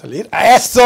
salir. ¡Eso!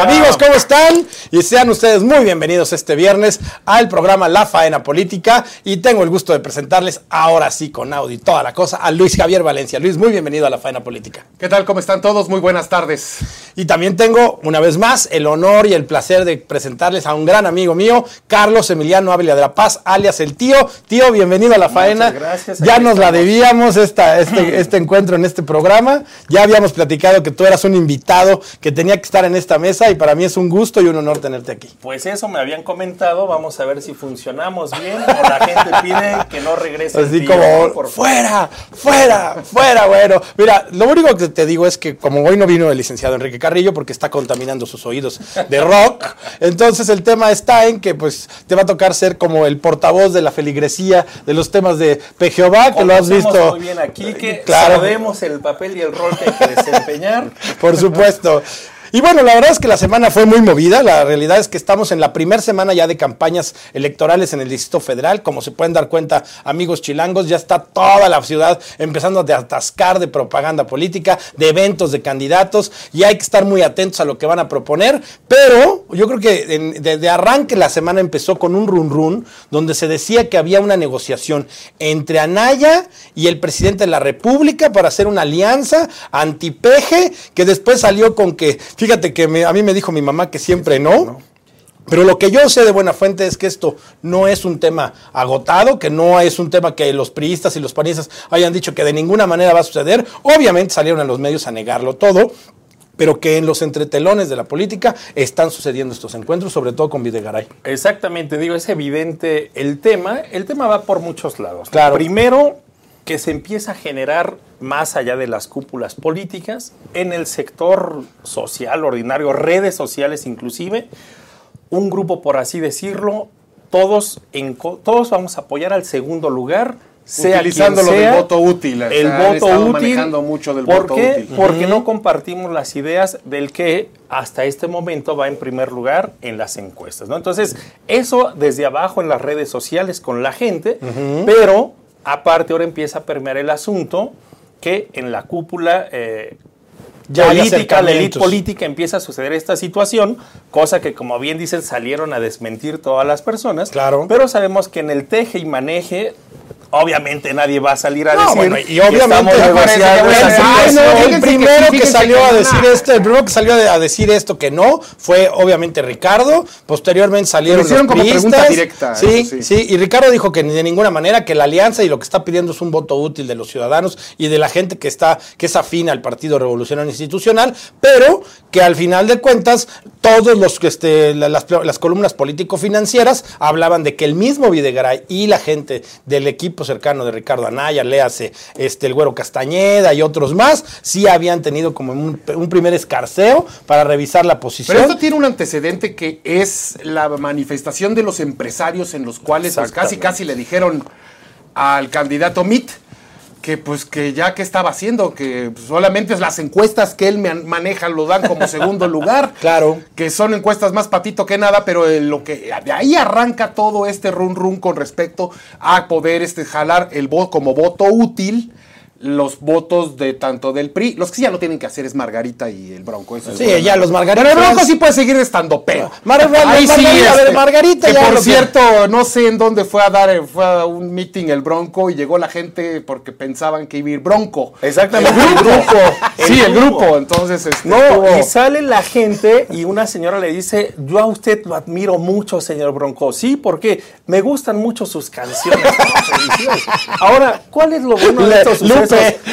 Amigos, ¿cómo están? Y sean ustedes muy bienvenidos este viernes al programa La Faena Política. Y tengo el gusto de presentarles ahora sí con audio y toda la cosa a Luis Javier Valencia. Luis, muy bienvenido a La Faena Política. ¿Qué tal? ¿Cómo están todos? Muy buenas tardes. Y también tengo, una vez más, el honor y el placer de presentarles a un gran amigo mío, Carlos Emiliano Ávila de la Paz, alias el tío. Tío, bienvenido a La Faena. gracias. Ya nos la debíamos esta, este, este encuentro en este programa. Ya habíamos platicado que tú eras un invitado que tenía que estar en esta mesa y para mí es un gusto y un honor tenerte aquí. Pues eso me habían comentado, vamos a ver si funcionamos bien o la gente pide que no regrese. el Así tío, como, por fuera, fuera, fuera, bueno. Mira, lo único que te digo es que como hoy no vino el licenciado Enrique Carrillo porque está contaminando sus oídos de rock, entonces el tema está en que pues te va a tocar ser como el portavoz de la feligresía de los temas de Jehová, que lo has visto. muy bien aquí, que Claro. sabemos el papel y el rol que hay que desempeñar. Por supuesto. Y bueno, la verdad es que la semana fue muy movida. La realidad es que estamos en la primera semana ya de campañas electorales en el Distrito Federal. Como se pueden dar cuenta, amigos chilangos, ya está toda la ciudad empezando a atascar de propaganda política, de eventos de candidatos, y hay que estar muy atentos a lo que van a proponer. Pero yo creo que en- de, arranque la semana empezó con un run run, donde se decía que había una negociación entre Anaya y el presidente de la República para hacer una alianza antipeje, que después salió con que, fíjate que me- a mí me dijo mi mamá que siempre no. Pero lo que yo sé de buena fuente es que esto no es un tema agotado, que no es un tema que los priistas y los panistas hayan dicho que de ninguna manera va a suceder. Obviamente salieron a los medios a negarlo todo, pero que en los entretelones de la política están sucediendo estos encuentros, sobre todo con Videgaray. Exactamente, digo, es evidente el tema. El tema va por muchos lados. Claro. Primero, que se empieza a generar más allá de las cúpulas políticas, en el sector social ordinario, redes sociales inclusive, un grupo, por así decirlo, todos, en, todos vamos a apoyar al segundo lugar, sea Utilizando del voto útil, o El han voto útil. manejando mucho del ¿Por voto qué? útil. Porque no compartimos las ideas del que hasta este momento va en primer lugar en las encuestas. ¿no? Entonces, eso desde abajo en las redes sociales con la gente, pero aparte ahora empieza a permear el asunto que en la cúpula eh, Ya política, la élite política empieza a suceder esta situación, cosa que como bien dicen salieron a desmentir todas las personas. Claro. Pero sabemos que en el teje y maneje, obviamente nadie va a salir a No, decir bueno, y que obviamente Ay, no, el primero que salió que a decir esto, el primero que salió a decir esto que no fue obviamente Ricardo, posteriormente salieron hicieron los como pregunta directa, Sí, eso sí, sí. y Ricardo dijo que ni de ninguna manera que la alianza y lo que está pidiendo es un voto útil de los ciudadanos y de la gente que está que es afín al Partido Revolucionario Institucional, pero que al final de cuentas todos los que este, la- las, las columnas político-financieras hablaban de que el mismo Videgaray y la gente del equipo cercano de Ricardo Anaya, léase este, el Güero Castañeda y otros más, sí habían tenido como un, un primer escarceo para revisar la posición. Pero esto tiene un antecedente que es la manifestación de los empresarios en los cuales pues, casi casi le dijeron al candidato Mitt que pues que ya que estaba haciendo, que solamente las encuestas que él man- maneja lo dan como segundo lugar. Claro. Que son encuestas más patito que nada, pero eh, lo que de ahí arranca todo este run run con respecto a poder este jalar el voto como voto útil los votos de tanto del PRI. Los que sí ya lo tienen que hacer es Margarita y el Bronco. eso Sí, es ya los Margaritas. Pero el Bronco sí puede seguir estando pero. Mar- Mar- Margarita, a ver, Margarita que ya por que- cierto, no sé en dónde fue a dar, eh, fue a un meeting el Bronco y llegó la gente porque pensaban que iba a ir Bronco. Exactamente, El grupo. sí, El grupo. grupo. Entonces, este, No, tuvo- y sale la gente y una señora le dice, yo a usted lo admiro mucho, señor Bronco. Sí, porque me gustan mucho sus canciones. Ahora, ¿cuál es lo bueno de estos.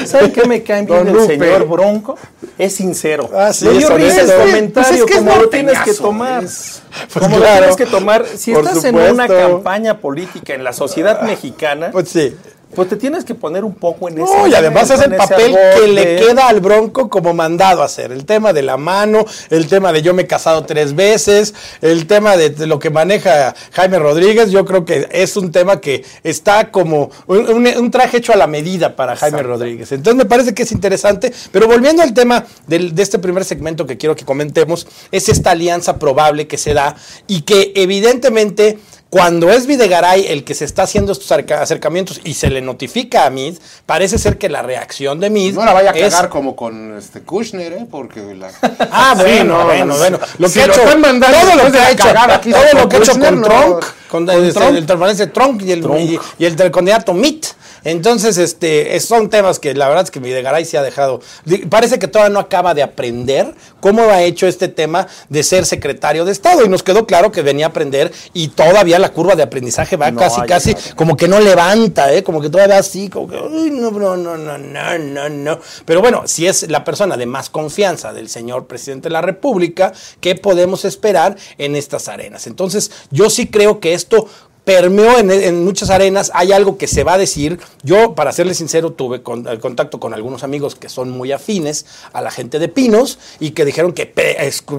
¿Saben qué me cae bien Lupe. señor Bronco? Es sincero. Ah, sí, dio risa el comentario, Pues es que es como lo tienes que tomar. es- Pues como claro, lo tienes que tomar. Si estás en una campaña política en la sociedad mexicana, Pues sí. Pues te tienes que poner un poco en ese No, y además es el papel que le queda al Bronco como mandado a hacer. El tema de la mano, el tema de yo me he casado tres veces, el tema de, lo que maneja Jaime Rodríguez, yo creo que es un tema que está como un, un- un traje hecho a la medida para Jaime Rodríguez. Entonces me parece que es interesante, pero volviendo al tema del- de este primer segmento que quiero que comentemos, es esta alianza probable que se da y que evidentemente Cuando es Videgaray el que se está haciendo estos acerca- acercamientos y se le notifica a Mid, parece ser que la reacción de Mid No la vaya a es- cagar como con este Kushner, ¿eh? Porque la... Ah, Sí, bueno, no, bueno, no, bueno. Lo si que ha hecho, todo lo que ha hecho, todo lo que ha hecho con Trump, con, el, Trump. el Trump y el, y, y el del candidato Mitt. Entonces, este, es- son temas que la verdad es que Videgaray se ha dejado. Parece que todavía no acaba de aprender cómo ha hecho este tema de ser secretario de Estado. Y nos quedó claro que venía a aprender y todavía la curva de aprendizaje va No casi, casi, como que no levanta, ¿eh? como que todavía así, como que, "Uy, no, no, no, no, no, no, no. Pero bueno, si es la persona de más confianza del señor presidente de la República, ¿qué podemos esperar en estas arenas? Entonces, yo sí creo que esto permeó en, muchas arenas, hay algo que se va a decir. Yo, para serles sincero, tuve el contacto con algunos amigos que son muy afines a la gente de Pinos y que dijeron que,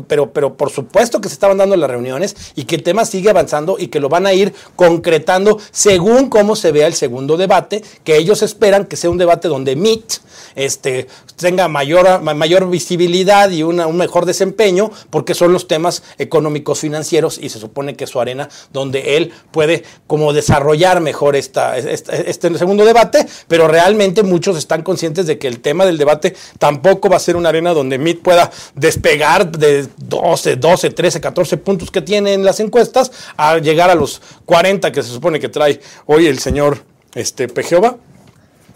pero, pero por supuesto que se estaban dando las reuniones y que el tema sigue avanzando y que lo van a ir concretando según cómo se vea el segundo debate, que ellos esperan que sea un debate donde MIT este, tenga mayor, ma- mayor visibilidad y una- un mejor desempeño, porque son los temas económicos financieros y se supone que es su arena donde él puede como desarrollar mejor esta, esta- este segundo debate, pero realmente muchos están conscientes de que el tema del debate tampoco va a ser una arena donde MIT pueda despegar de 12, 12, 13, 14 puntos que tiene en las encuestas a llegar a los 40 que se supone que trae hoy el señor este, Pejeova.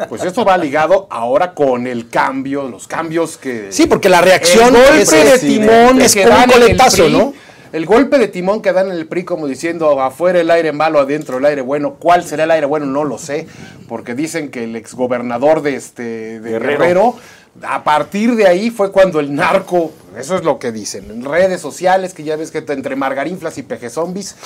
Pues esto va ligado ahora con el cambio, los cambios que... Sí, porque la reacción el golpe es, de timón es que un coletazo, ¿no? El golpe de timón que dan en el PRI como diciendo afuera el aire malo, adentro el aire bueno. ¿Cuál será el aire bueno? No lo sé, porque dicen que el exgobernador de este de Guerrero. Guerrero. a partir de ahí fue cuando el narco, eso es lo que dicen, en redes sociales, que ya ves que entre margarinflas y peje zombies,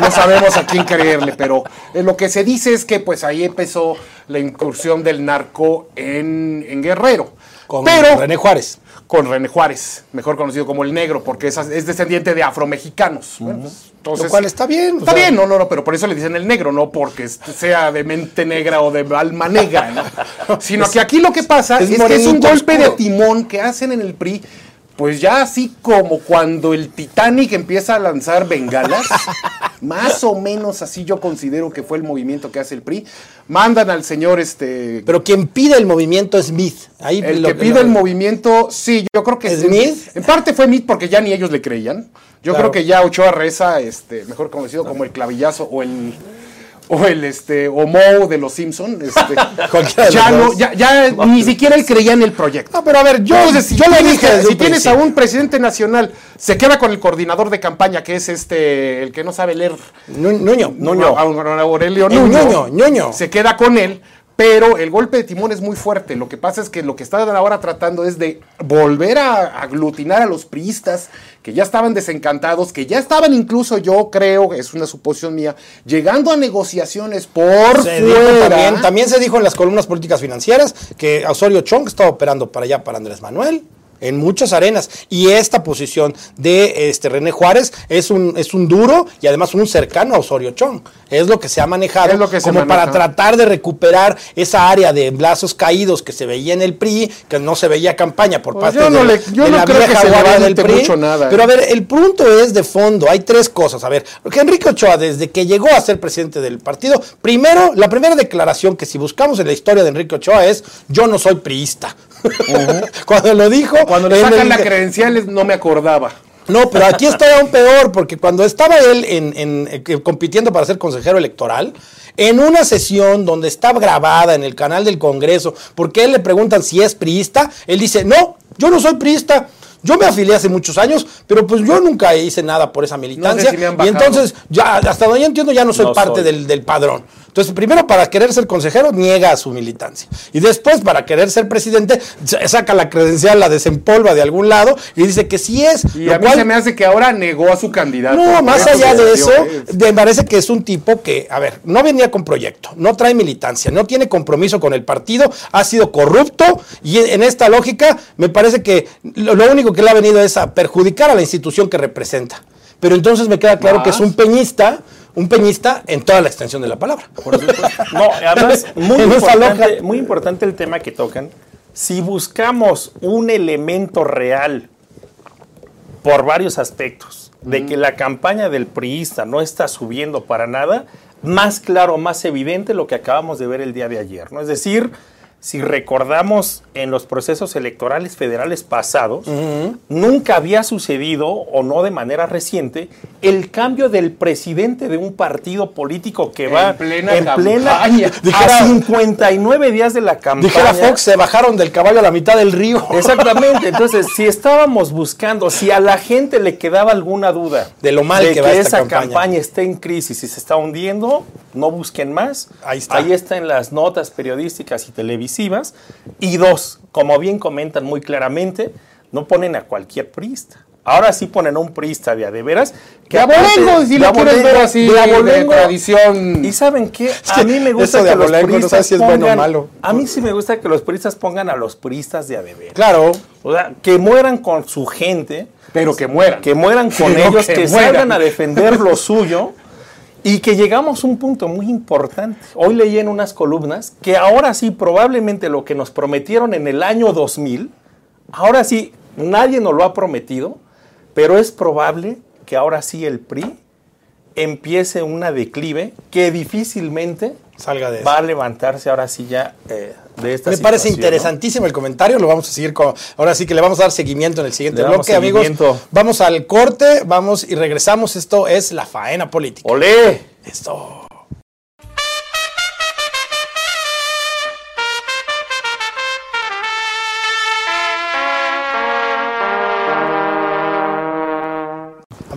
no sabemos a quién creerle, pero eh, lo que se dice es que pues ahí empezó la incursión del narco en, en Guerrero. Con pero, René Juárez. con René Juárez, mejor conocido como el negro, porque es, es descendiente de afromexicanos. Bueno, pues, entonces, Lo cual está bien. o Está sea, bien, no, no, no, pero por eso le dicen el negro, no porque sea de mente negra o de alma negra, ¿no? Sino que aquí lo que pasa es es, que es un golpe de timón que hacen en el PRI, pues ya así como cuando el Titanic empieza a lanzar bengalas, más o menos así yo considero que fue el movimiento que hace el PRI. Mandan al señor este Pero quien pide el movimiento es Smith. Ahí el lo- que pide lo- el movimiento, sí, yo creo que ¿Smith? En parte fue Smith porque ya ni ellos le creían. Yo Claro. creo que ya Ochoa Reza, este, mejor conocido como el clavillazo o el o el este o Moe de los Simpson, este, ya no, ya, ya ni siquiera él creía en el proyecto. No, pero a ver, yo, Entonces, si yo dije si tienes a un presidente nacional, se queda con el coordinador de campaña, que es este, el que no sabe leer, Nu- Nuño. Nuño, Aurelio El Nuño, Ñuño. se queda con él, pero el golpe de timón es muy fuerte. Lo que pasa es que lo que están ahora tratando es de volver a aglutinar a los priistas que ya estaban desencantados, que ya estaban incluso, yo creo, es una suposición mía, llegando a negociaciones por Se fuera. también, también se dijo en las columnas políticas financieras que Osorio Chong estaba operando para allá, para Andrés Manuel. En muchas arenas. Y esta posición de este René Juárez es un, es un duro y además un cercano a Osorio Chong. Es lo que se ha manejado Es lo que se como para tratar de recuperar esa área de brazos caídos que se veía en el PRI, que no se veía campaña por Pues parte yo de, no le- yo de no la creo que se del PRI. mucho nada, Pero ¿eh? a ver, el punto es de fondo, hay tres cosas. A ver, porque Enrique Ochoa, desde que llegó a ser presidente del partido, primero, la primera declaración que si buscamos en la historia de Enrique Ochoa es, yo no soy priista. Cuando lo dijo... Cuando le sacan el- la credenciales no me acordaba. no, pero aquí está aún peor, porque cuando estaba él en, en, eh, compitiendo para ser consejero electoral, en una sesión donde está grabada en el canal del Congreso, porque él le preguntan si es priista, él dice, no, yo no soy priista. Yo me afilié hace muchos años, pero pues yo nunca hice nada por esa militancia. y entonces, ya, hasta donde yo entiendo, ya no soy No parte soy. del, del padrón. Entonces, primero para querer ser consejero, niega su militancia. Y después, para querer ser presidente, sa- saca la credencial, la desempolva de algún lado y dice que sí es. Y lo a mí cual- se me hace que ahora negó a su candidato. no, más allá de eso, me parece que es un tipo que, a ver, no venía con proyecto, no trae militancia, no tiene compromiso con el partido, ha sido corrupto y en esta lógica me parece que lo, lo único que le ha venido es a perjudicar a la institución que representa. Pero entonces me queda claro que es un peñista, un peñista en toda la extensión de la palabra. No, además, muy importante, muy importante el tema que tocan. Si buscamos un elemento real por varios aspectos de que la campaña del priista no está subiendo para nada, más claro, más evidente lo que acabamos de ver el día de ayer, ¿no? Es decir, si recordamos en los procesos electorales federales pasados, nunca había sucedido, o no de manera reciente, el cambio del presidente de un partido político que En va plena en plena campaña. a 59 días de la campaña. Dijera Fox, se bajaron del caballo a la mitad del río. Exactamente, entonces si estábamos buscando, si a la gente le quedaba alguna duda De lo mal de que va esta esa campaña. campaña. está en crisis y se está hundiendo, no busquen más. Ahí está. Ahí está en las notas periodísticas y televisivas. Y dos, como bien comentan muy claramente, no ponen a cualquier priista. Ahora sí ponen a un priista de a de veras. De abolengo, si de lo quieres ver así, de de abolengo. tradición. Y saben qué, que a mí me gusta de que los abolengo no priistas sabes si es bueno o pongan- malo. A mí sí me gusta que los priistas pongan a los priistas de a de veras. Claro. O sea, que mueran con su gente, Pero que mueran. que mueran con Pero ellos, que que, salgan a defender lo suyo y que llegamos a un punto muy importante. Hoy leí en unas columnas que ahora sí, probablemente lo que nos prometieron en el año 2000, ahora sí, nadie nos lo ha prometido, pero es probable que ahora sí el PRI empiece una declive que difícilmente Salga de va a levantarse ahora sí ya eh, de esta Me parece interesantísimo el comentario, lo vamos a seguir con, ahora sí que le vamos a dar seguimiento en el siguiente Le bloque, amigos. Vamos al corte, vamos y regresamos. Esto es la faena política. ¡Olé! Esto.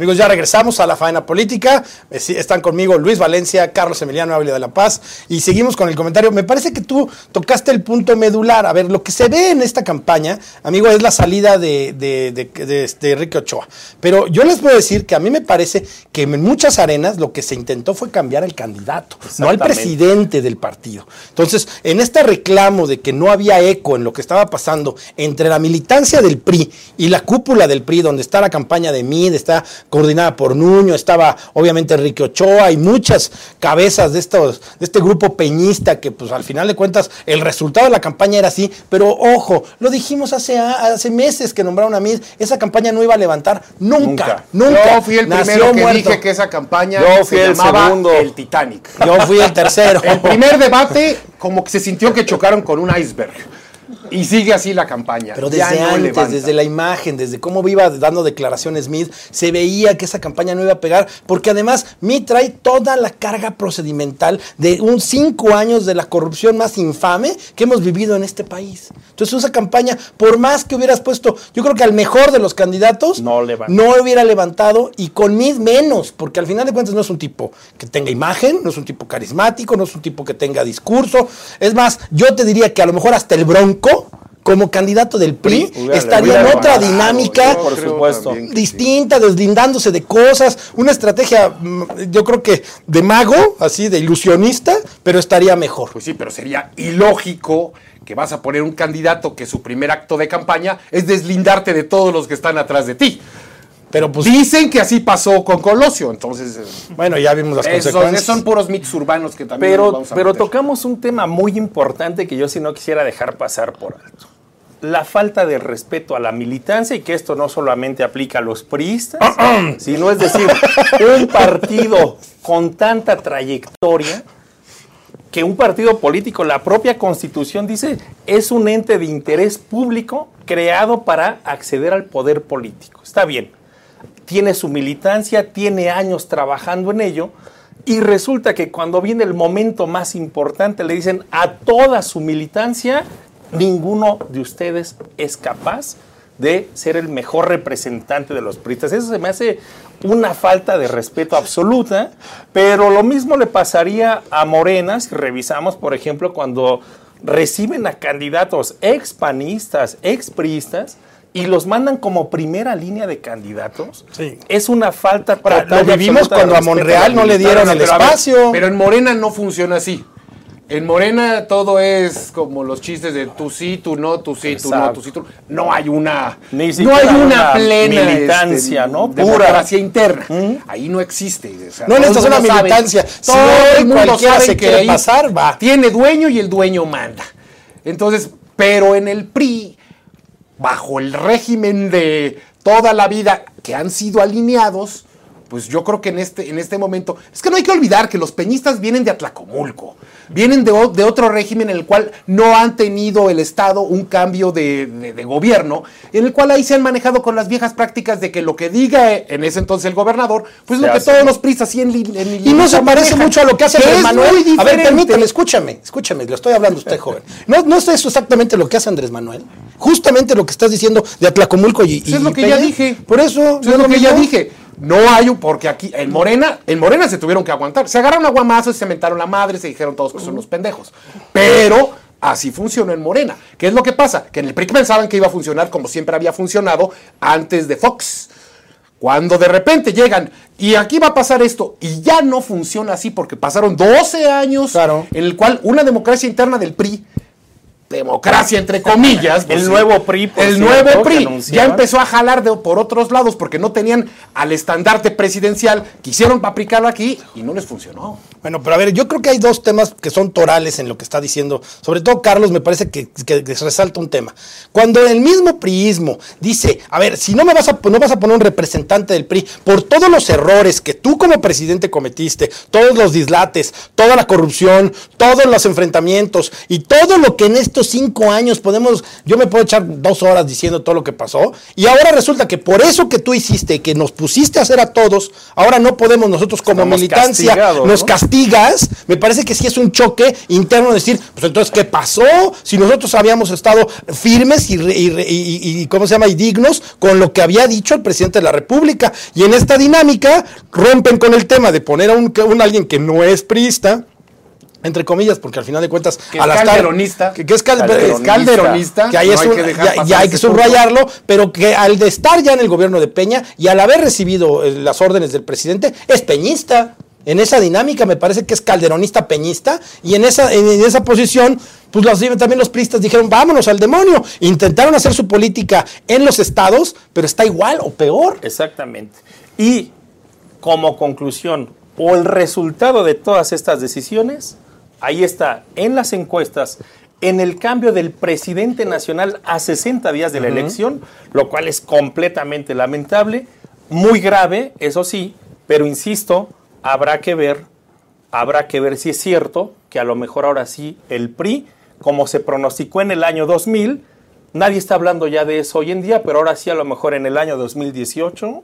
Amigos, ya regresamos a la faena política. Eh, Están conmigo Luis Valencia, Carlos Emiliano Ávila de la Paz y seguimos con el comentario. Me parece que tú tocaste el punto medular. A ver, lo que se ve en esta campaña, amigo, es la salida de, de, de, de- de Enrique Ochoa. Pero yo les puedo decir que a mí me parece que en muchas arenas lo que se intentó fue cambiar el candidato, no al presidente del partido. Entonces, en este reclamo de que no había eco en lo que estaba pasando entre la militancia del PRI y la cúpula del PRI, donde está la campaña de MID, está coordinada por Nuño, estaba obviamente Enrique Ochoa y muchas cabezas de, estos, de este grupo peñista que pues al final de cuentas el resultado de la campaña era así, pero ojo, lo dijimos hace, hace meses que nombraron a MID, esa campaña no iba a levantar nunca, Nunca. nunca. Yo fui el Nació primero que muerto. dije que esa campaña Yo fui se el llamaba segundo. el Titanic. Yo fui el tercero. El primer debate, como que se sintió que chocaron con un iceberg. Y sigue así la campaña. Pero desde no antes, levanta. desde la imagen, desde cómo iba dando declaraciones Smith, se veía que esa campaña no iba a pegar, porque además Smith trae toda la carga procedimental de un cinco años de la corrupción más infame que hemos vivido en este país. Entonces esa campaña, por más que hubieras puesto, yo creo que al mejor de los candidatos, No no hubiera levantado y con Smith menos, porque al final de cuentas no es un tipo que tenga imagen, no es un tipo carismático, no es un tipo que tenga discurso. Es más, yo te diría que a lo mejor hasta el Bronco, como candidato del PRI, estaría en otra dinámica yo por supuesto. distinta, deslindándose de cosas, una estrategia, mm, yo creo que de mago, así, de ilusionista, pero estaría mejor. Pues sí, pero sería ilógico que vas a poner un candidato que su primer acto de campaña es deslindarte de todos los que están atrás de ti. Pero pues, Dicen que así pasó con Colosio, entonces eh, bueno, ya vimos las esos- consecuencias. son puros mitos urbanos que también nos Pero, vamos a pero meter. tocamos un tema muy importante que yo sí no quisiera dejar pasar por alto. La falta de respeto a la militancia y que esto no solamente aplica a los priistas, sino es decir, un partido con tanta trayectoria que un partido político, la propia constitución dice, es un ente de interés público creado para acceder al poder político. Está bien, tiene su militancia, tiene años trabajando en ello, y resulta que cuando viene el momento más importante le dicen a toda su militancia, ninguno de ustedes es capaz de ser el mejor representante de los priistas. Eso se me hace una falta de respeto absoluta, pero lo mismo le pasaría a Morena si revisamos, por ejemplo, cuando reciben a candidatos expanistas, expriistas, y los mandan como primera línea de candidatos. Sí. Es una falta total lo vivimos cuando a Monreal no le dieron el Pero a ver, espacio. pero en Morena no funciona así. En Morena todo es como los chistes de tú sí, tú no, tú sí, tú no, tú sí, tú no. No hay una, Ni no hay una, una plena militancia, este, ¿no? Pura. democracia interna. Ahí no existe. o sea, No necesitas una militancia. Todo el mundo sabe se que ahí pasar, va. Tiene dueño y el dueño manda. Entonces, pero en el PRI, bajo el régimen de toda la vida que han sido alineados, pues yo creo que en este, en este momento, es que no hay que olvidar que los peñistas vienen de Atlacomulco, vienen de, de otro régimen en el cual no han tenido el Estado un cambio de, de- de gobierno, en el cual ahí se han manejado con las viejas prácticas de que lo que diga en ese entonces el gobernador, pues Se lo que hace. todos los prisas así en, en Y no se parece manejan, mucho a lo que hace Andrés Manuel. muy A ver, permítame, escúchame, escúchame, le estoy hablando a usted, joven. No, no es eso exactamente lo que hace Andrés Manuel. Justamente lo que estás diciendo de Atlacomulco y. Eso es y lo que Peña. ya dije. Por eso. Eso es lo que ya dije. No hay un, porque aquí en Morena, en Morena se tuvieron que aguantar. Se agarraron a guamazos, se mentaron la madre, se dijeron todos que son unos pendejos. Pero así funcionó en Morena. ¿Qué es lo que pasa? Que en el PRI pensaban que iba a funcionar como siempre había funcionado antes de Fox. Cuando de repente llegan y aquí va a pasar esto y ya no funciona así porque pasaron 12 años Claro. en el cual una democracia interna del PRI democracia entre comillas El nuevo PRI, por el nuevo PRI ya empezó a jalar de- por otros lados porque no tenían al estandarte presidencial quisieron aplicarlo aquí y no les funcionó Bueno, pero a ver, yo creo que hay dos temas que son torales en lo que está diciendo. Sobre todo Carlos, me parece que, que- resalta un tema. Cuando el mismo priismo dice, a ver, si no me vas a, no vas a poner un representante del PRI por todos los errores que tú como presidente cometiste, todos los dislates, toda la corrupción, todos los enfrentamientos y todo lo que en estos cinco años podemos, yo me puedo echar dos horas diciendo todo lo que pasó, y ahora resulta que por eso que tú hiciste, que nos pusiste a hacer a todos, ahora no podemos nosotros como Estamos militancia, nos ¿no? castigas, me parece que sí es un choque interno decir, pues entonces, ¿qué pasó? Si nosotros habíamos estado firmes y, y y- y- ¿cómo se llama? Y dignos con lo que había dicho el presidente de la República. Y en esta dinámica rompen con el tema de poner a un, un alguien que no es priista, entre comillas, porque al final de cuentas, Que al estar- calderonista. que, que es cal- Calderonista. es calderonista, que ahí No es hay un- que dejar ya, hay que punto. subrayarlo, pero que al de estar ya en el gobierno de Peña y al haber recibido eh, las órdenes del presidente, es peñista. En esa dinámica me parece que es calderonista peñista y en esa, en, en esa posición, pues los, también los priistas dijeron, vámonos al demonio. Intentaron hacer su política en los estados, pero está igual o peor. Exactamente. Y como conclusión o el resultado de todas estas decisiones, ahí está en las encuestas, en el cambio del presidente nacional a 60 días de la elección, lo cual es completamente lamentable, muy grave, eso sí, pero insisto, habrá que ver, habrá que ver si es cierto que a lo mejor ahora sí el PRI, como se pronosticó en el año 2000, nadie está hablando ya de eso hoy en día, pero ahora sí a lo mejor en el año 2018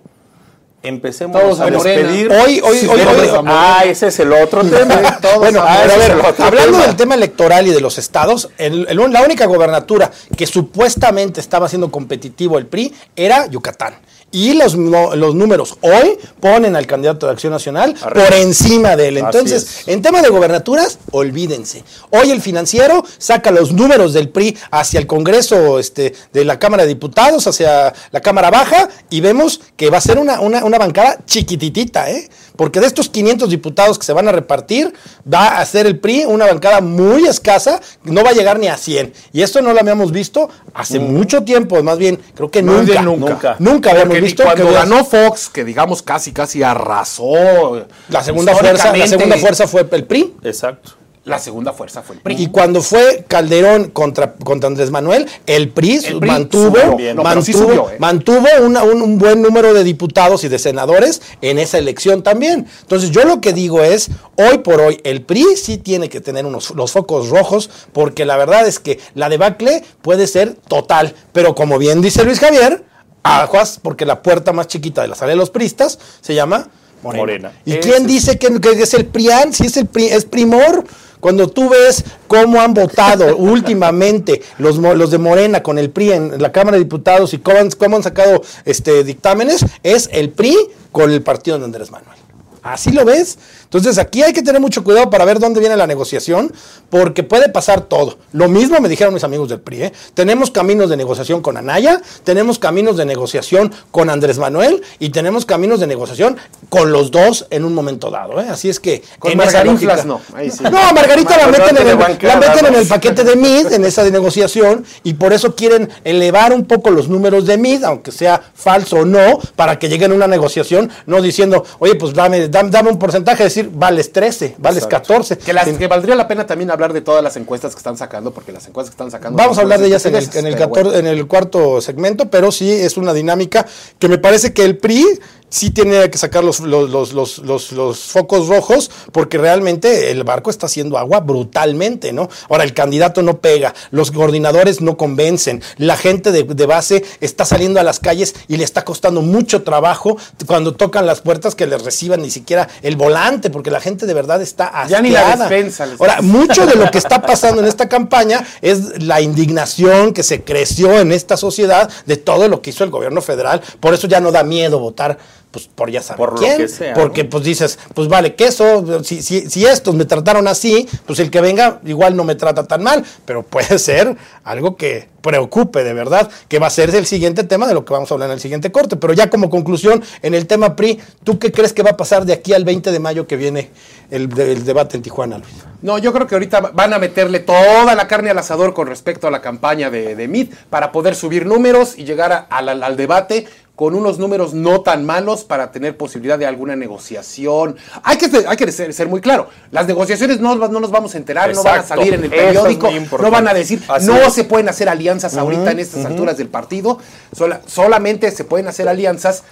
empecemos Todos a despedir. Hoy, hoy, Sí, hoy, ah, ese es el otro tema. Todos bueno, a ver, a ver, hablando tema. del tema electoral y de los estados, el- el- la única gobernatura que supuestamente estaba siendo competitivo el PRI era Yucatán. Y los, los números hoy ponen al candidato de Acción Nacional Arriba. por encima de él. Entonces, es. en tema de gobernaturas, olvídense. Hoy el financiero saca los números del PRI hacia el Congreso este, de la Cámara de Diputados, hacia la Cámara Baja, y vemos que va a ser una, una, una bancada chiquititita, ¿eh? Porque de estos 500 diputados que se van a repartir, va a ser el PRI una bancada muy escasa, no va a llegar ni a 100. Y esto no lo habíamos visto hace mucho tiempo, más bien, creo que nunca. nunca. Nunca habíamos Porque visto cuando que ganó Fox que digamos casi casi arrasó la segunda fuerza, la segunda fuerza fue el PRI. Exacto. La segunda fuerza fue el PRI Y cuando fue Calderón contra, contra Andrés Manuel, el PRI, El PRI mantuvo, subió bien. No, pero sí mantuvo, subió, ¿eh? mantuvo una- un, un buen número de diputados y de senadores en esa elección también. Entonces yo lo que digo es, hoy por hoy, el PRI sí tiene que tener unos, los focos rojos, porque la verdad es que la debacle puede ser total. Pero como bien dice Luis Javier, aguas, porque la puerta más chiquita de la sala de los pristas se llama Morena. Morena. ¿Y quién dice que, que es el PRIAN? Si es el PRI, es primor. Cuando tú ves cómo han votado últimamente los, los de Morena con el PRI en la Cámara de Diputados y cómo han, cómo han sacado este, dictámenes, es el PRI con el partido de Andrés Manuel. Así lo ves. Entonces aquí hay que tener mucho cuidado para ver dónde viene la negociación, porque puede pasar todo. Lo mismo me dijeron mis amigos del PRI. ¿eh? Tenemos caminos de negociación con Anaya, tenemos caminos de negociación con Andrés Manuel y tenemos caminos de negociación con los dos en un momento dado. ¿eh? Así es que Con en esa Margarinflas lógica- no, ahí sí. No, Margarita la meten, en de el, bancada, la meten en ¿no? el paquete de MID, en esa de negociación, y por eso quieren elevar un poco los números de MID, aunque sea falso o no, para que lleguen a una negociación, no diciendo, oye, pues dame, dame dam- dame un porcentaje, decir, vales 13, vales 14. Que, las- Sin- que valdría la pena también hablar de todas las encuestas que están sacando, porque las encuestas que están sacando. Vamos a hablar de ellas en el, estupideces, en, el pero 14 bueno. en el cuarto segmento, pero sí es una dinámica que me parece que el PRI sí tiene que sacar los, los, los, los, focos rojos, porque realmente el barco está haciendo agua brutalmente, ¿no? Ahora, el candidato no pega, los coordinadores no convencen, la gente de, de base está saliendo a las calles y le está costando mucho trabajo cuando tocan las puertas que les reciban ni siquiera el volante, porque la gente de verdad está asqueada. Ya ni la despensa Ahora, mucho de lo que está pasando en esta campaña es la indignación que se creció en esta sociedad de todo lo que hizo el gobierno federal. Por eso ya no da miedo votar. Pues por ya saber Por lo quién, que sea, porque ¿no? pues dices, pues vale, que eso, si, si, si estos me trataron así, pues el que venga igual no me trata tan mal, pero puede ser algo que preocupe de verdad, que va a ser el siguiente tema de lo que vamos a hablar en el siguiente corte. Pero ya como conclusión, en el tema PRI, ¿tú qué crees que va a pasar de aquí al 20 de mayo que viene el, el debate en Tijuana, Luis? No, yo creo que ahorita van a meterle toda la carne al asador con respecto a la campaña de, de Meade para poder subir números y llegar a- al, al debate con unos números no tan malos para tener posibilidad de alguna negociación. Hay que, ser- hay que ser, ser muy claro, las negociaciones no, no nos vamos a enterar, no van a salir en el periódico, no van a decir, Así no es. se pueden hacer alianzas ahorita en estas alturas del partido, sola- solamente se pueden hacer alianzas,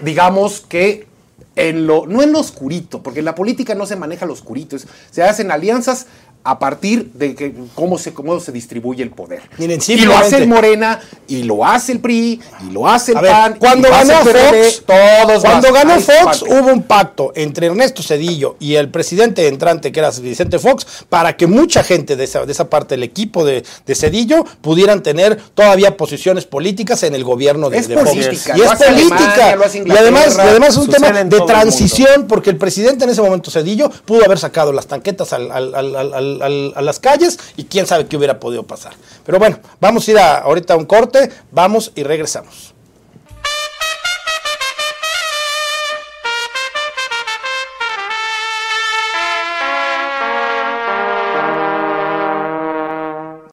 digamos que en lo, no en lo oscurito, porque en la política no se maneja lo oscurito, se hacen alianzas a partir de que, cómo, se, cómo se distribuye el poder. Miren, y lo hace el Morena, y lo hace el PRI, y lo hace el A ver, PAN. cuando lo hace ganó Fox, todos cuando ganó Fox hubo un pacto entre Ernesto Cedillo y el presidente entrante que era Vicente Fox para que mucha gente de esa, de esa parte del equipo de, de Cedillo pudieran tener todavía posiciones políticas en el gobierno de, Es de Fox. política, Y es Alemania, política. y además, y además es un tema de transición porque el presidente en ese momento Cedillo pudo haber sacado las tanquetas al- al- al- al- a las calles y quién sabe qué hubiera podido pasar. Pero bueno, vamos a ir a, ahorita a un corte, vamos y regresamos.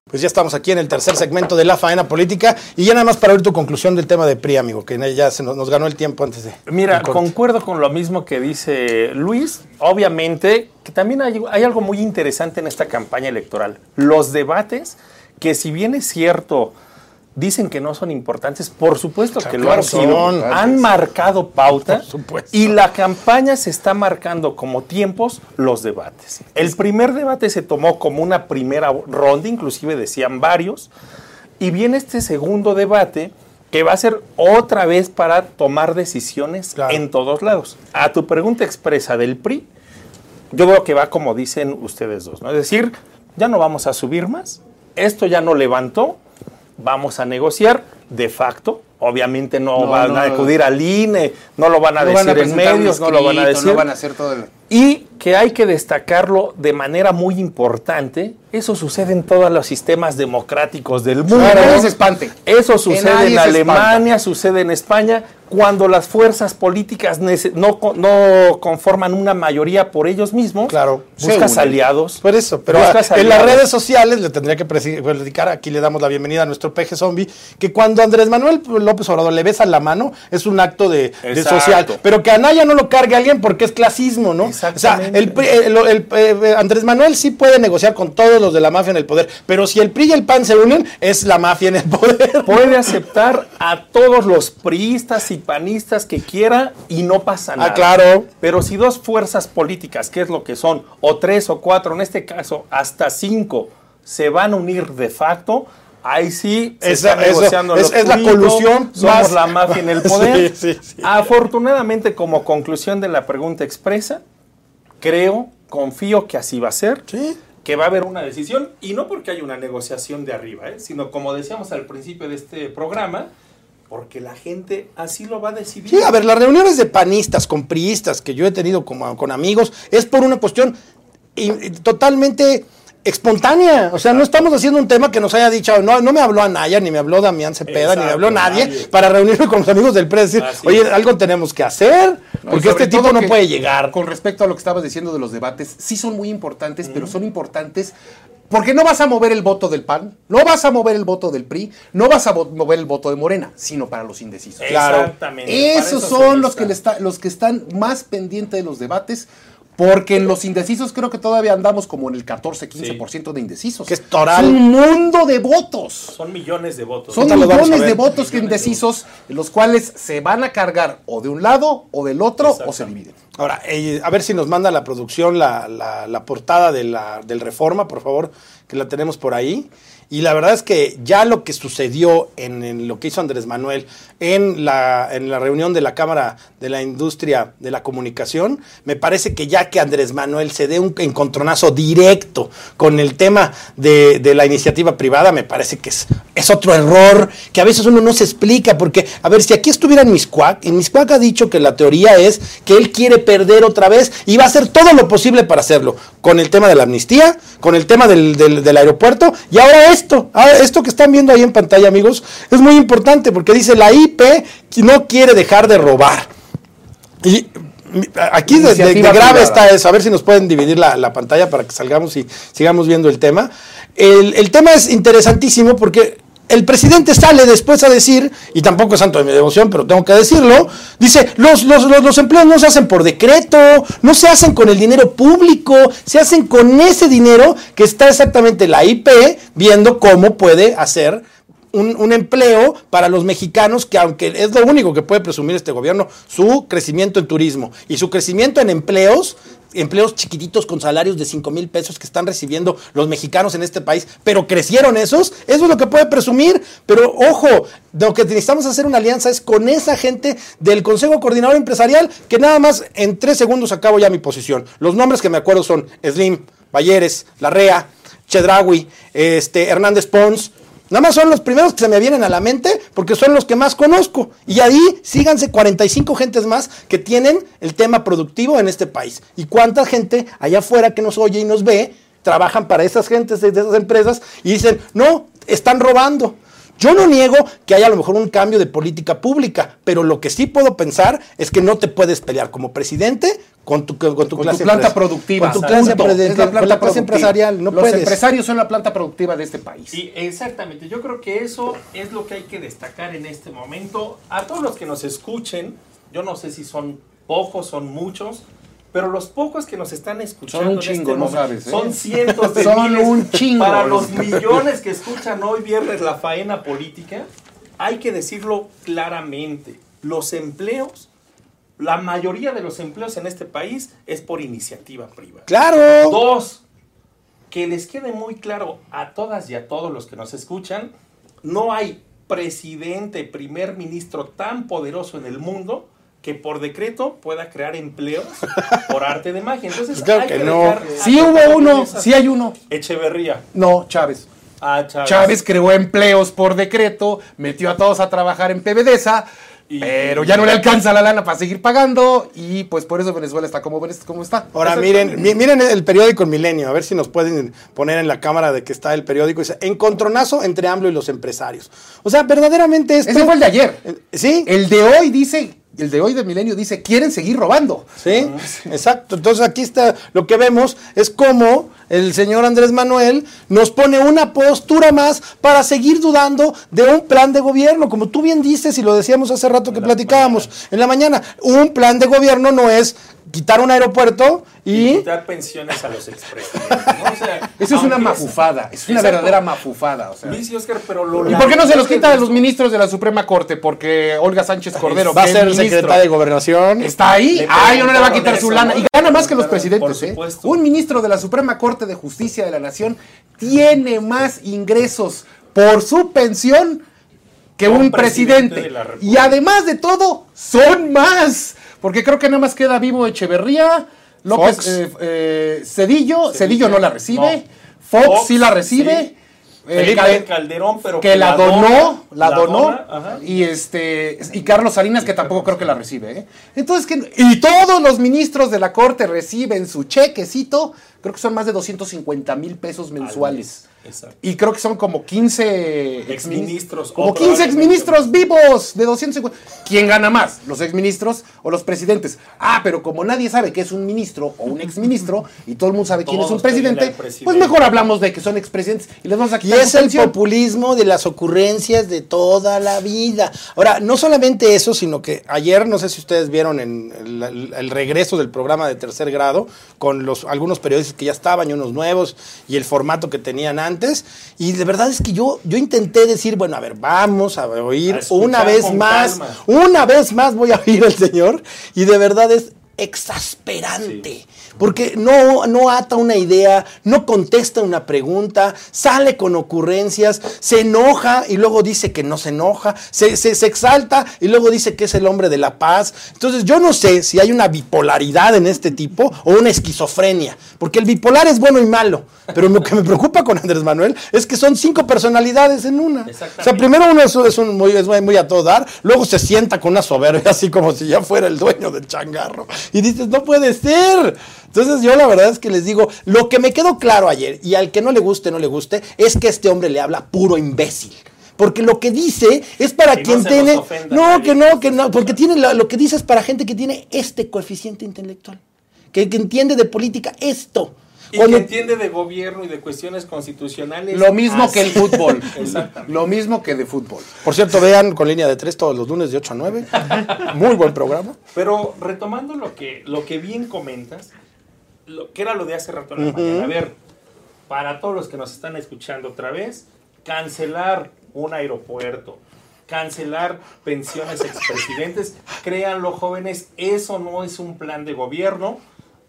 Pues ya estamos aquí en el tercer segmento de la faena política y ya nada más para oír tu conclusión del tema de PRI, amigo, que ya se nos, nos ganó el tiempo antes de... Mira, concuerdo con lo mismo que dice Luis. Obviamente, que también hay, hay algo muy interesante en esta campaña electoral. Los debates, que si bien es cierto, dicen que no son importantes, por supuesto que lo han sido. son. Han marcado pauta y la campaña se está marcando como tiempos los debates. El primer debate se tomó como una primera ronda, inclusive decían varios, y viene este segundo debate que va a ser otra vez para tomar decisiones Claro. en todos lados. A tu pregunta expresa del PRI, yo veo que va como dicen ustedes dos, ¿no? Es decir, ya no vamos a subir más, esto ya no levantó, vamos a negociar de facto. Obviamente no, No, van a acudir al INE, no lo van a decir van a en medios, no lo van a decir. No van a hacer todo el... Y que hay que destacarlo de manera muy importante, eso sucede en todos los sistemas democráticos del mundo. Se espante. Eso sucede en Alemania, sucede en España, cuando las fuerzas políticas no, co- no conforman una mayoría por ellos mismos, Claro. buscas aliados. Por eso, pero en las redes sociales le tendría que platicar, aquí le damos la bienvenida a nuestro peje zombie, que cuando Andrés Manuel López Obrador le besa la mano, es un acto de, social, pero que a Anaya no lo cargue alguien porque es clasismo, ¿no? O sea, Exactamente. el, PRI- el- el- eh, Andrés Manuel sí puede negociar con todos los de la mafia en el poder, pero si el PRI y el PAN se unen, es la mafia en el poder. Puede aceptar a todos los priistas y panistas que quiera y no pasa nada. Ah, claro. Pero si dos fuerzas políticas, que es lo que son, o tres o cuatro, en este caso hasta cinco, se van a unir de facto, ahí sí se Esa- está eso, negociando es- lo es la colusión Somos más- la mafia en el poder. Sí, sí, sí. Afortunadamente, como conclusión de la pregunta expresa, creo, confío que así va a ser. Que va a haber una decisión, y no porque hay una negociación de arriba, ¿eh? sino como decíamos al principio de este programa, porque la gente así lo va a decidir. Sí, a ver, las reuniones de panistas con priistas que yo he tenido como, con amigos es por una cuestión totalmente espontánea. O sea, no estamos haciendo un tema que nos haya dicho, no, no me habló Anaya, ni me habló Damián Cepeda, ni me Exacto, habló nadie, nadie. para reunirme con los amigos del PRE y decir, Así oye, es. algo tenemos que hacer, porque este tipo no puede llegar. Con respecto a lo que estabas diciendo de los debates, sí son muy importantes, pero son importantes Porque no vas a mover el voto del PAN, no vas a mover el voto del PRI, no vas a mover el voto de Morena, sino para los indecisos. Exactamente. para Esos eso son los que, está- los que están más pendientes de los debates, porque en los indecisos creo que todavía andamos como en el 14-15% de indecisos. Que es toral. Es un mundo de votos. Son millones de votos. Son millones de votos indecisos, los cuales se van a cargar o de un lado o del otro o se dividen. Ahora, eh, a ver si nos manda la producción la, la- la portada de la, del Reforma, por favor, que la tenemos por ahí. Y la verdad es que ya lo que sucedió en, lo que hizo Andrés Manuel en la, en la reunión de la Cámara de la Industria de la Comunicación, me parece que ya que Andrés Manuel se dé un encontronazo directo con el tema de, de la iniciativa privada, me parece que es, es otro error que a veces uno no se explica, porque, a ver, si aquí estuviera en Miscuac, en Miscuac ha dicho que la teoría es que él quiere perder otra vez y va a hacer todo lo posible para hacerlo, con el tema de la amnistía, con el tema del, del- aeropuerto y ahora esto, ahora esto que están viendo ahí en pantalla, amigos, es muy importante porque dice la IP no quiere dejar de robar. Y aquí de, de- grave está eso. A ver si nos pueden dividir la, la pantalla para que salgamos y sigamos viendo el tema. El, el tema es interesantísimo porque el presidente sale después a decir, y tampoco es santo de mi devoción, pero tengo que decirlo, dice, los, los, los, los empleos no se hacen por decreto, no se hacen con el dinero público, se hacen con ese dinero que está exactamente la IP viendo cómo puede hacer un, un empleo para los mexicanos que aunque es lo único que puede presumir este gobierno, su crecimiento en turismo y su crecimiento en empleos, empleos chiquititos con salarios de 5 mil pesos que están recibiendo los mexicanos en este país, pero crecieron esos, eso es lo que puede presumir, pero ojo, lo que necesitamos hacer una alianza es con esa gente del Consejo Coordinador Empresarial, que nada más en tres segundos acabo ya mi posición. Los nombres que me acuerdo son Slim, Balleres, Larrea, Chedraui, este, Hernández Pons, Nada más son los primeros que se me vienen a la mente porque son los que más conozco. Y ahí síganse 45 gentes más que tienen el tema productivo en este país. ¿Y cuánta gente allá afuera que nos oye y nos ve trabajan para esas gentes de esas empresas y dicen, no, están robando? Yo no niego que haya a lo mejor un cambio de política pública, pero lo que sí puedo pensar es que no te puedes pelear como presidente con tu, con tu Con clase tu planta empresa- productiva. Con tu clase, Punto. empre- Es la con planta la clase productiva. empresarial. No Los puedes. empresarios son la planta productiva de este país. Sí, exactamente. Yo creo que eso es lo que hay que destacar en este momento. A todos los que nos escuchen, yo no sé si son pocos, son muchos, pero los pocos que nos están escuchando Son un en este chingo, no sabes, ¿eh? son cientos de Son miles. un chingo. Para los millones que escuchan hoy viernes la faena política, hay que decirlo claramente. Los empleos, la mayoría de los empleos en este país es por iniciativa privada. Claro. Dos, que les quede muy claro a todas y a todos los que nos escuchan, no hay presidente, primer ministro tan poderoso en el mundo que por decreto pueda crear empleos por arte de magia. Entonces, Claro hay que que no. Sí hubo uno, sí hay uno. Echeverría. No, Chávez. Ah, Chávez. Chávez creó empleos por decreto, metió a todos a trabajar en PBDESA, Y- pero ya no le alcanza la lana para seguir pagando y pues por eso Venezuela está como, como está. Ahora miren, mi- miren el periódico El Milenio, a ver si nos pueden poner en la cámara de que está el periódico. Dice, encontronazo entre AMLO y los empresarios. O sea, verdaderamente esto... Ese fue el de ayer. Eh, Sí, El de hoy dice, el de hoy de Milenio dice, quieren seguir robando. sí, exacto. Entonces aquí está, lo que vemos es cómo el señor Andrés Manuel nos pone una postura más para seguir dudando de un plan de gobierno. Como tú bien dices y lo decíamos hace rato que platicábamos en la mañana, un plan de gobierno no es quitar un aeropuerto Y y... quitar pensiones a los expresidentes. ¿no? O sea, Eso es una mafufada, es una Exacto. verdadera mafufada. O sea. Luis y Oscar, pero lo ¿Y por qué no se los quita de a los ministros de la Suprema Corte? Porque Olga Sánchez Cordero va a ser secretaria de gobernación. Está ahí. Ay, no le va a quitar su lana. Y gana más que los Por presidentes, ¿eh? supuesto. Un ministro de la Suprema Corte de Justicia de la Nación tiene más ingresos por su pensión que un un presidente. Y además de todo, son más. Porque creo que nada más queda vivo Echeverría, López, eh, eh, Cedillo. Cedillo no la recibe. No. Fox, Fox, sí la recibe. sí. Eh, Cal- Calderón, pero que la donó, la, donó, dona, y este y Carlos Salinas que tampoco creo que la recibe, ¿eh? Entonces que y todos los ministros de la corte reciben su chequecito creo que son más de 250 mil pesos mensuales. Exacto. Y creo que son como 15 Exministros, Como o 15 probablemente exministros vivos de 250. ¿Quién gana más? ¿Los exministros o los presidentes? Ah, pero como nadie sabe que es un ministro o un exministro y todo el mundo sabe quién es un presidente, pues mejor hablamos de que son expresidentes y les vamos a Y quitar es el populismo de las ocurrencias de toda la vida. Ahora, no solamente eso, sino que ayer, no sé si ustedes vieron en el, el- el regreso del programa de tercer grado, con los algunos periodistas que ya estaban y unos nuevos, y el formato que tenían antes. Y de verdad es que yo, yo intenté decir, bueno, a ver, vamos a oír A una vez más, calma. una vez más voy a oír al señor, y de verdad es exasperante. Porque no, no ata una idea, no contesta una pregunta, sale con ocurrencias, se enoja y luego dice que no se enoja, se, se- se exalta y luego dice que es el hombre de la paz. Entonces yo no sé si hay una bipolaridad en este tipo o una esquizofrenia, porque el bipolar es bueno y malo, pero lo que me preocupa con Andrés Manuel es que son cinco personalidades en una. O sea, primero uno es, es un muy, es muy a todo dar, luego se sienta con una soberbia así como si ya fuera el dueño del changarro. Y dices, no puede ser. Entonces yo la verdad es que les digo, lo que me quedó claro ayer, y al que no le guste, no le guste, es que este hombre le habla puro imbécil. Porque lo que dice es para Que quien tiene... ofenda No, que no, que no, porque tiene lo que dice es para gente que tiene este coeficiente intelectual, que, que entiende de política esto. Y Cuando- que entiende de gobierno y de cuestiones constitucionales. Lo mismo que el fútbol. Exactamente. Lo mismo que de fútbol. Por cierto, vean con línea de tres todos los lunes de 8 a 9. Muy buen programa. Pero retomando lo que, lo que bien comentas, lo, que era lo de hace rato en la mañana. A ver, para todos los que nos están escuchando otra vez, cancelar un aeropuerto, cancelar pensiones expresidentes, créanlo jóvenes, eso no es un plan de gobierno.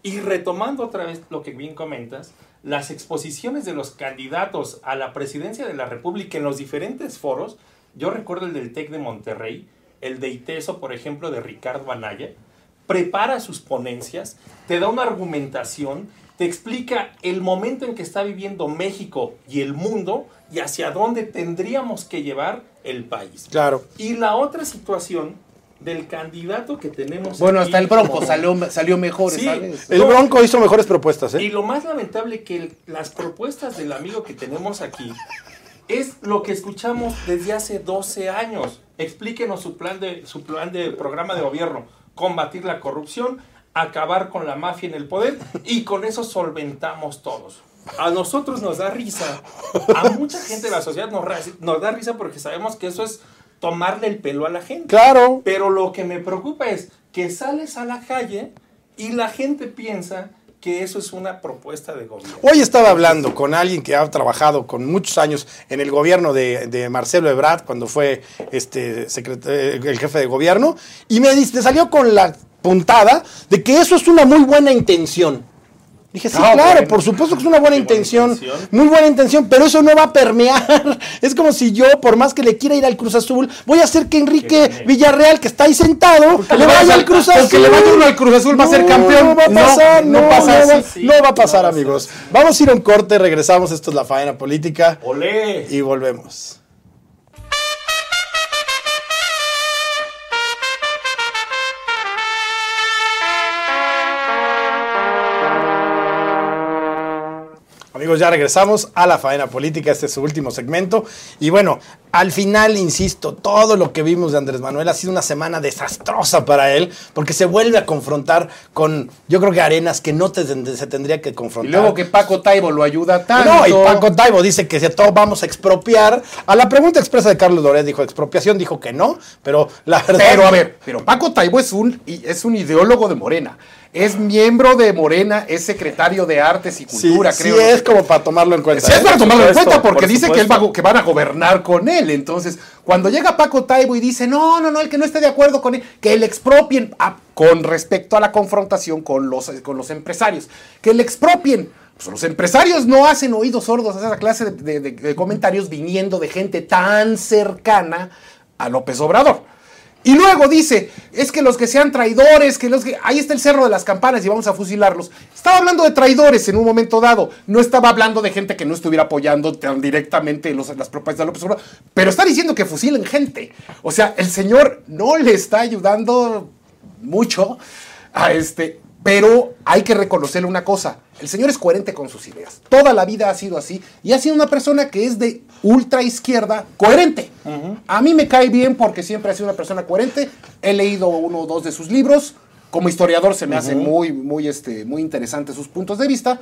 Y retomando otra vez lo que bien comentas, las exposiciones de los candidatos a la presidencia de la República en los diferentes foros, yo recuerdo el del TEC de Monterrey, el de ITESO, por ejemplo, de Ricardo Anaya, prepara sus ponencias, te da una argumentación, te explica el momento en que está viviendo México y el mundo y hacia dónde tendríamos que llevar el país. Claro. Y la otra situación del candidato que tenemos. Bueno, aquí hasta el Bronco como- salió, salió mejor, Sí. ¿sabes? El No. Bronco hizo mejores propuestas, Y ¿eh? lo más lamentable que el- las propuestas del amigo que tenemos aquí es lo que escuchamos desde hace 12 años. Explíquenos su plan de su plan de programa de gobierno, combatir la corrupción, acabar con la mafia en el poder y con eso solventamos todos. A nosotros nos da risa, a mucha gente de la sociedad nos, nos da risa porque sabemos que eso es tomarle el pelo a la gente. Claro. Pero lo que me preocupa es que sales a la calle y la gente piensa que eso es una propuesta de gobierno. Hoy estaba hablando con alguien que ha trabajado con muchos años en el gobierno de, Marcelo Ebrard, cuando fue este eh, el jefe de gobierno, y me, dice- salió con la puntada de que eso es una muy buena intención. Dije, sí, claro, bueno. por supuesto que es una buena intención, muy buena intención, pero eso no va a permear. Es como si yo, por más que le quiera ir al Cruz Azul, voy a hacer que Enrique. Villarreal, que está ahí sentado, le vaya al Cruz Azul. Porque le vaya uno al Cruz Azul, va a ser campeón. No va a pasar, no, no pasa no va- no va a pasar, amigos. Vamos a ir a un corte, regresamos. Esto es la faena política ¡Olé! y volvemos. Amigos, ya regresamos a la faena política, este es su último segmento. Y bueno, al final, insisto, todo lo que vimos de Andrés Manuel ha sido una semana desastrosa para él, porque se vuelve a confrontar con, yo creo que arenas que no te- se tendría que Y confrontar. luego que Paco Taibo lo ayuda tanto. No, y Paco Taibo dice que si a todo vamos a expropiar. A la pregunta expresa de Carlos Loret dijo expropiación, dijo que no, pero la verdad. Pero a ver, pero Paco Taibo es un, y es un ideólogo de Morena. Es miembro de Morena, es secretario de Artes y sí, Cultura, sí creo. es como para tomarlo en cuenta. Sí, es ¿eh? para tomarlo en cuenta porque por dice que, él va, a que van a gobernar con él. Entonces, cuando llega Paco Taibo y dice, no, no, no, el que no esté de acuerdo con él, que le expropien ah, con respecto a la confrontación con los, con los empresarios, que le expropien. Pues los empresarios no hacen oídos sordos a esa clase de, de- de- de comentarios viniendo de gente tan cercana a López Obrador. Y luego dice, es que los que sean traidores, que los que... Ahí está el cerro de las campanas y vamos a fusilarlos. Estaba hablando de traidores en un momento dado. No estaba hablando de gente que no estuviera apoyando tan directamente los- las propuestas de López Obrador. Pero está diciendo que fusilen gente. O sea, el señor no le está ayudando mucho a este... Pero hay que reconocerle una cosa, el señor es coherente con sus ideas. Toda la vida ha sido así y ha sido una persona que es de ultra izquierda coherente. A mí me cae bien porque siempre ha sido una persona coherente. He leído uno o dos de sus libros. Como historiador se me hace muy, muy, este, muy interesante sus puntos de vista.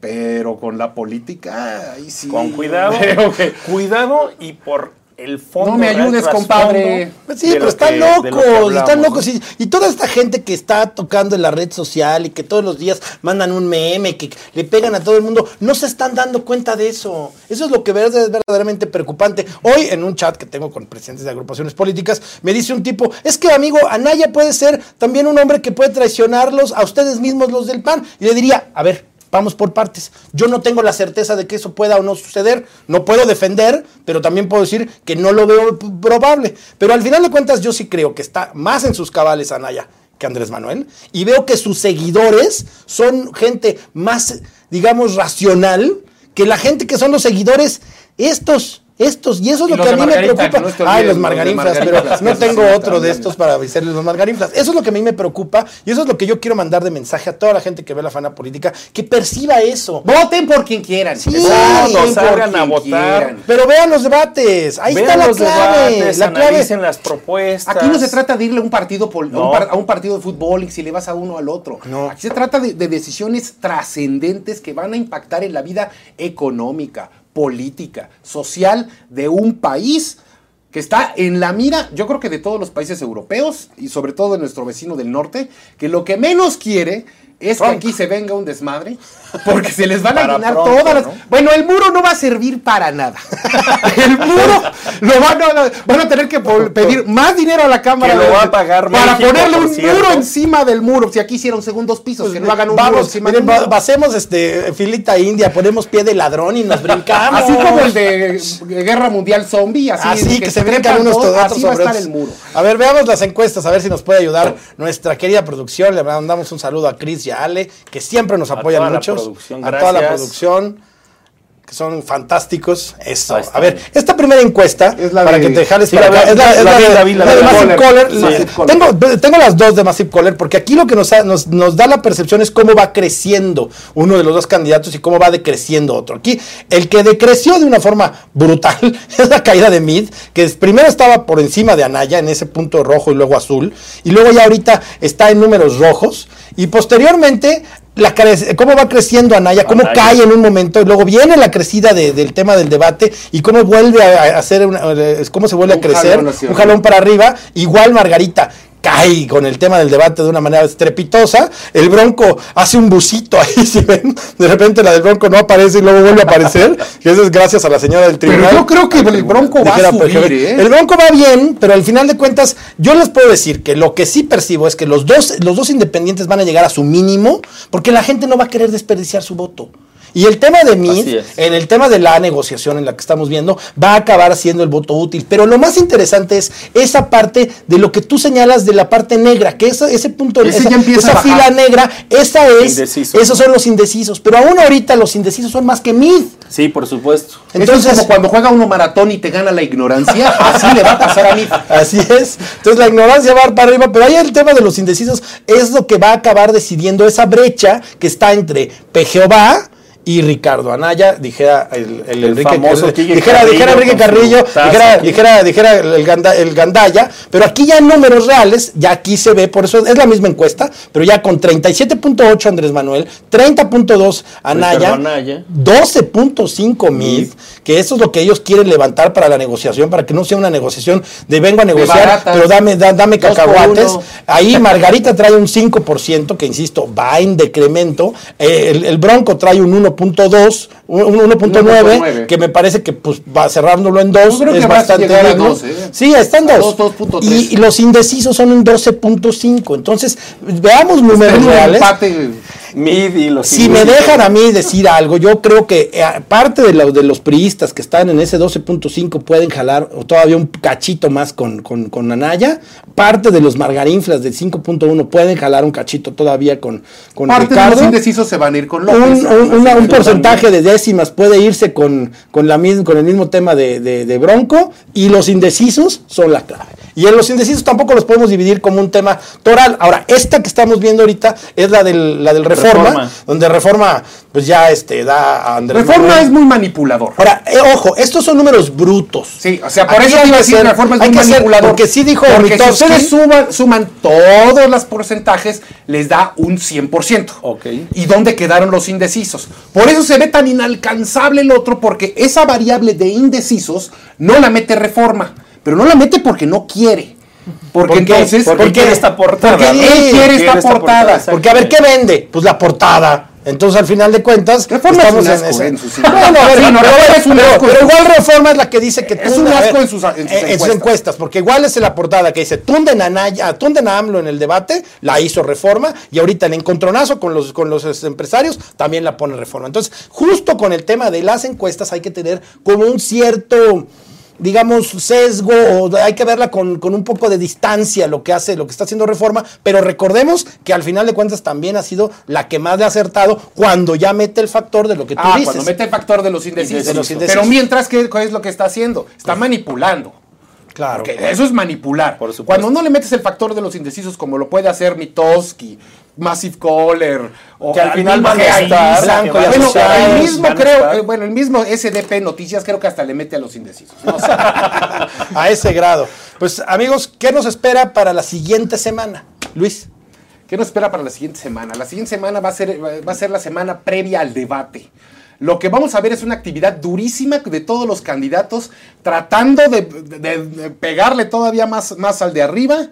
Pero con la política, ahí sí. Con cuidado. Cuidado y por el fondo. No me ayudes, compadre. Pues Sí, pero están que- locos, están locos. Y, y toda esta gente que está tocando en la red social y que todos los días mandan un meme, que le pegan a todo el mundo, no se están dando cuenta de eso. Eso es lo que es verdaderamente preocupante. Hoy en un chat que tengo con presidentes de agrupaciones políticas, me dice un tipo, es que amigo, Anaya puede ser también un hombre que puede traicionarlos a ustedes mismos los del PAN. Y le diría, a ver, Vamos por partes. Yo no tengo la certeza de que eso pueda o no suceder. No puedo defender, pero también puedo decir que no lo veo probable. Pero al final de cuentas yo sí creo que está más en sus cabales Anaya que Andrés Manuel. Y veo que sus seguidores son gente más, digamos, racional que la gente que son los seguidores estos. Estos, y eso es Y lo que a mí me preocupa. no Ay, los margarinflas, pero no tengo otro de estos para avisarles los margarinflas. Eso es lo que a mí me preocupa y eso es lo que yo quiero mandar de mensaje a toda la gente que ve la fana política, que perciba eso. Voten por quien quieran. Sí, por salgan a votar. quieran. Pero vean los debates, ahí Vean está la los clave. debates, la clave. analicen las propuestas. Aquí no se trata de irle a un partido pol- a, un No. par- a un partido de fútbol y si le vas a uno al otro. No. Aquí se trata de, de decisiones trascendentes que van a impactar en la vida económica, política, social de un país que está en la mira, yo creo que de todos los países europeos y sobre todo de nuestro vecino del norte, que lo que menos quiere es que aquí se venga un desmadre, porque se les van a llenar todas las... ¿no? Bueno, el muro no va a servir para nada. El muro lo van a, van a tener que pedir más dinero a la Cámara Que lo de- va a pagar para México, ponerle un cierto. muro encima del muro. Si aquí hicieron segundos pisos, que no hagan un muro Vamos, encima miren, del muro. basemos este filita india, ponemos pie de ladrón y nos brincamos. Así como el de Guerra Mundial Zombie, así, Así que, se trepan brincan unos todos, Así va a estar el muro. A ver, veamos las encuestas, a ver si nos puede ayudar nuestra querida producción. Le mandamos un saludo a Cris y a Ale, que siempre nos A apoyan toda la mucho. producción, A toda la producción, que son fantásticos. Eso. A ver, esta primera encuesta, Es la para de- que te jales Sí, para la acá, es la, es la la de David, la la de Massive. Caller. Sí. Tengo, tengo las dos de Massive Caller, porque aquí lo que nos, da- nos, nos da la percepción es cómo va creciendo uno de los dos candidatos y cómo va decreciendo otro. Aquí, el que decreció de una forma brutal es la caída de Mid, que primero estaba por encima de Anaya en ese punto rojo y luego azul, y luego ya ahorita está en números rojos, y posteriormente... La cómo va creciendo Anaya, cómo Anaya. cae en un momento, y luego viene la crecida de- del tema del debate y cómo vuelve a, hacer, una- eh, cómo se vuelve Un a crecer, jalón un jalón para arriba, igual Margarita cae con el tema del debate de una manera estrepitosa, el Bronco hace un busito ahí, si ven, de repente la del Bronco no aparece y luego vuelve a aparecer, que eso es gracias a la señora del Pero tribunal. yo creo que el Bronco va a subir, ¿eh? El Bronco va bien, pero al final de cuentas, yo les puedo decir que lo que sí percibo es que los dos, los dos independientes van a llegar a su mínimo, porque la gente no va a querer desperdiciar su voto. Y el tema de Mid, es. en el tema de la negociación en la que estamos viendo, va a acabar siendo el voto útil. Pero lo más interesante es esa parte de lo que tú señalas de la parte negra, que esa- ese punto, Ese esa, ya empieza esa a fila negra, esa es, esos son los indecisos. Pero aún ahorita los indecisos son más que Mid. Sí, por supuesto. Entonces, Entonces, como cuando juega uno maratón y te gana la ignorancia, así le va a pasar a mí. Así es. Entonces la ignorancia va para arriba, pero ahí el tema de los indecisos es lo que va a acabar decidiendo esa brecha que está entre Jehová y Ricardo Anaya, dijera el, el El Enrique famoso el- dijera, Carrillo dijera Enrique Carrillo, dijera, dijera, dijera el, Ganda- el Gandaya, pero aquí ya en números reales, ya aquí se ve, por eso es la misma encuesta, pero ya con 37.8 Andrés Manuel, 30.2 Anaya, Anaya. 12.5 mid, que eso es lo que ellos quieren levantar para la negociación, para que no sea una negociación de vengo a negociar, pero dame, da- dame cacahuates. Ahí Margarita trae un 5%, que insisto, va en decremento. Eh, el, Bronco trae un 1.2, un, un 1.9, 1.9. que me parece que pues va cerrándolo en 2, Yo creo que es a bastante digno. dos, ¿eh? Sí, está en A 2. dos, 2.3. y, y los indecisos son un 12.5. Entonces, veamos números reales. empate. Los Si me dejan a mí decir algo, yo creo que eh, parte de, los de los priistas que están en ese 12.5 pueden jalar o todavía un cachito más con, con, con Anaya. parte de los margarinflas del 5.1 pueden jalar un cachito todavía con, con Parte de Ricardo. los indecisos se van a ir con Un, López. un- una- un porcentaje de décimas puede irse con, con, la mis- con el mismo tema de, de- de Bronco y los indecisos son la clave. Y en los indecisos tampoco los podemos dividir como un tema toral. Ahora, esta que estamos viendo ahorita es la del, la del Reforma, Reforma. donde Reforma pues ya este, da a Andrés Reforma Manuel. es muy manipulador. Ahora, eh, ojo, estos son números brutos. Sí, o sea, por Aquí eso iba a decir Reforma es hay muy que ser- manipulador. porque sí dijo Porque si ustedes suman, suman todos los porcentajes, les da un 100%. Ok. ¿Y dónde quedaron los indecisos? Por eso se ve tan inalcanzable el otro, porque esa variable de indecisos no la mete Reforma. Pero no la mete porque no quiere. Porque ¿Por qué? entonces... Porque esta portada. Porque ¿no? él quiere esta portada. Porque a ver, ¿qué vende? Pues la portada. Entonces, al final de cuentas, Reforma es un en asco, en sus- Bueno, a ver, Sí, no, pero, Reforma es un pero- asco. pero igual Reforma es la que dice que Es un asco ver, en sus- en sus eh, encuestas. encuestas, porque igual es la portada que dice tunden a, Naya, tunden a AMLO en el debate, la hizo Reforma, y ahorita en encontronazo con los, con los este, empresarios también la pone Reforma. Entonces, justo con el tema de las encuestas hay que tener como un cierto digamos, sesgo, o hay que verla con, con un poco de distancia lo que hace, lo que está haciendo Reforma, pero recordemos que al final de cuentas también ha sido la que más le ha acertado cuando ya mete el factor de lo que tú Ah, dices. cuando mete el factor de los indecisos. De los indecisos. Pero mientras, ¿qué, qué es lo que está haciendo? Está manipulando. Claro. Porque eso es manipular. Por supuesto. Cuando no le metes el factor de los indecisos, como lo puede hacer Mitowski, Massive Caller, o Que al final van a estar, Blanco que bueno, el mismo creo, eh, bueno, el mismo SDP Noticias creo que hasta le mete a los indecisos. No sé. a ese grado. Pues amigos, ¿qué nos espera para la siguiente semana? Luis. ¿Qué nos espera para la siguiente semana? La siguiente semana va a ser, va a ser la semana previa al debate. Lo que vamos a ver es una actividad durísima de todos los candidatos tratando de, pegarle todavía más, más al de arriba.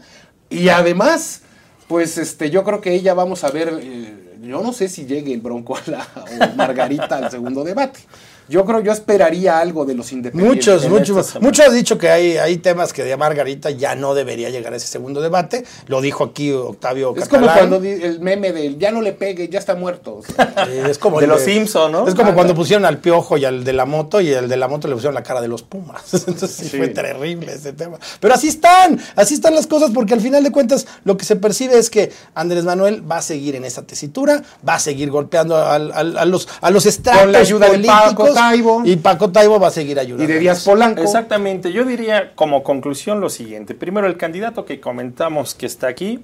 Y además, pues este, yo creo que ella vamos a ver, eh, yo no sé si llegue el Bronco a la, o Margarita al segundo debate. Yo creo, yo esperaría algo de los independientes. Muchos, muchos, muchos han dicho que hay, hay temas que de Margarita ya no debería llegar a ese segundo debate. Lo dijo aquí Octavio Es como cuando el meme del ya no le pegue, ya está muerto. O sea, es como De el los Simpson, ¿no? Es como Ah, cuando pusieron al piojo y al de la moto, y al de la moto le pusieron la cara de los Pumas. Entonces sí, fue terrible ese tema. Pero así están, así están las cosas, porque al final de cuentas lo que se percibe es que Andrés Manuel va a seguir en esa tesitura, va a seguir golpeando a, los, a los estratos Con la ayuda de políticos. Paco Taibo. Y Paco Taibo va a seguir ayudando. y de Díaz Polanco. Exactamente, yo diría como conclusión lo siguiente. Primero, el candidato que comentamos que está aquí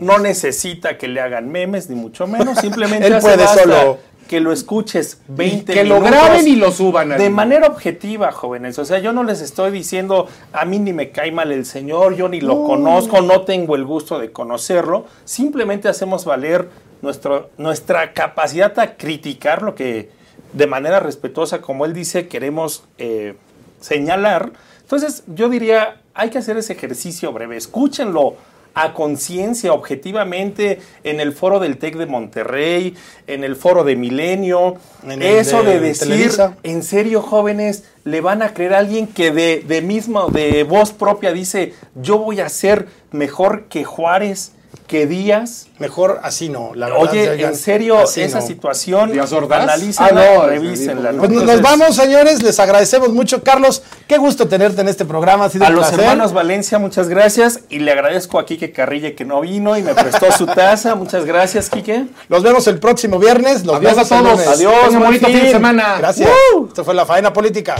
no necesita que le hagan memes, ni mucho menos, simplemente Él hace puede basta solo. que lo escuches 20 que lo minutos graben y lo suban. De manera objetiva, jóvenes. O sea, yo no les estoy diciendo, a mí ni me cae mal el señor, yo ni lo conozco, no tengo el gusto de conocerlo. Simplemente hacemos valer nuestro, nuestra capacidad a criticar lo que de manera respetuosa, como él dice, queremos eh, señalar. Entonces, yo diría, hay que hacer ese ejercicio breve. Escúchenlo a conciencia, objetivamente, en el foro del TEC de Monterrey, en el foro de Milenio. En Eso de de, decir, Televisa. en serio, jóvenes, le van a creer a alguien que de, de mismo, de voz propia dice, yo voy a ser mejor que Juárez, que Díaz. Mejor así no. La verdad, Oye, oigan, en serio, esa no. situación, ¿Díaz Ordaz? analícenla, Ah, no, revísenla. Pues nos- vamos, señores. Les agradecemos mucho. Carlos, qué gusto tenerte en este programa. Ha sido A un los placer. hermanos Valencia, muchas gracias. Y le agradezco a Quique Carrille que no vino y me prestó su taza. Muchas gracias, Quique. Nos vemos el próximo viernes. Nos Adiós a todos. Adiós, buen bonito fin de semana. Gracias. Esto fue la faena política.